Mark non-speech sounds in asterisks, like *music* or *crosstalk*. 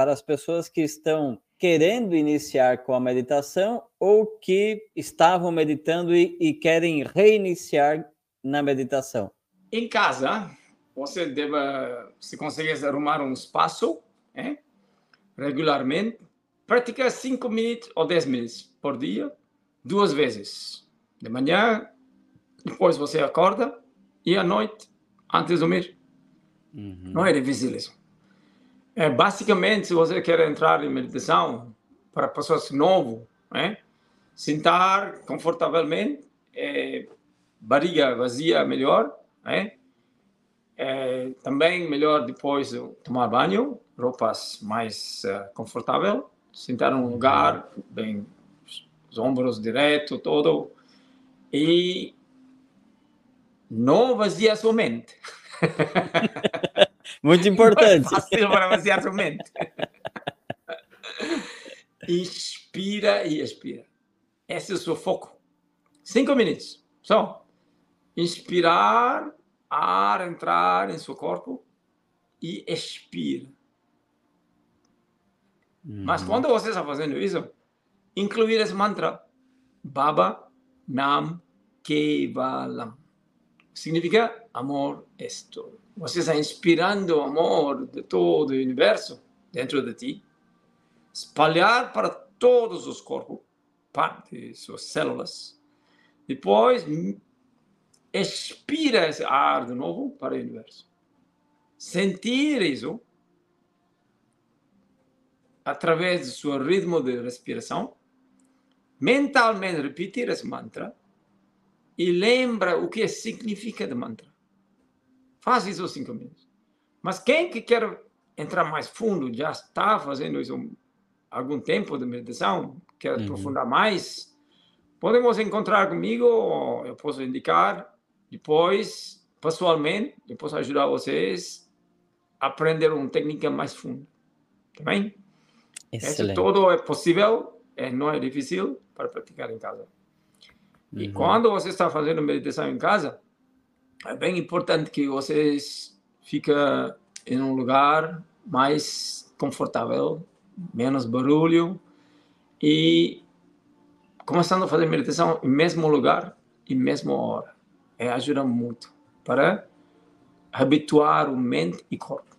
para as pessoas que estão querendo iniciar com a meditação ou que estavam meditando e, e querem reiniciar na meditação? Em casa, você deve, se conseguir arrumar um espaço, é? regularmente, praticar 5 minutos ou 10 minutos por dia, duas vezes. De manhã, depois você acorda e à noite, antes de dormir. Uhum. Não é difícil isso. É, basicamente, se você quer entrar em meditação para pessoas novas, né? sentar confortavelmente, é, barriga vazia melhor, né? É, também melhor depois de tomar banho, roupas mais uh, confortável, sentar num lugar bem, os ombros direto, todo, e não vazia sua mente. *laughs* Muito importante. É fácil para vaziar sua mente. *laughs* Inspira e expira. Esse é o seu foco. Cinco minutos. Só. Inspirar, ar entrar em seu corpo e expira. Uhum. Mas quando você está fazendo isso, incluir esse mantra Baba Nam Kevalam. Significa amor é. Você está inspirando amor de todo o universo dentro de ti, espalhar para todos os corpos, parte de suas células. Depois, expira esse ar de novo para o universo. Sentir isso através do seu ritmo de respiração, mentalmente repetir esse mantra e lembra o que significa de mantra. Faz isso cinco minutos. Mas quem que quer entrar mais fundo, já está fazendo isso há algum tempo de meditação, quer uhum. aprofundar mais, podemos encontrar comigo, eu posso indicar depois, pessoalmente, eu posso ajudar vocês a aprender uma técnica mais funda. Tá bem? Excelente. Isso tudo é possível, é, não é difícil para praticar em casa. Uhum. E quando você está fazendo meditação em casa, é bem importante que vocês fiquem em um lugar mais confortável, menos barulho e começando a fazer meditação no mesmo lugar e mesma hora. É, ajuda muito para habituar o mente e corpo.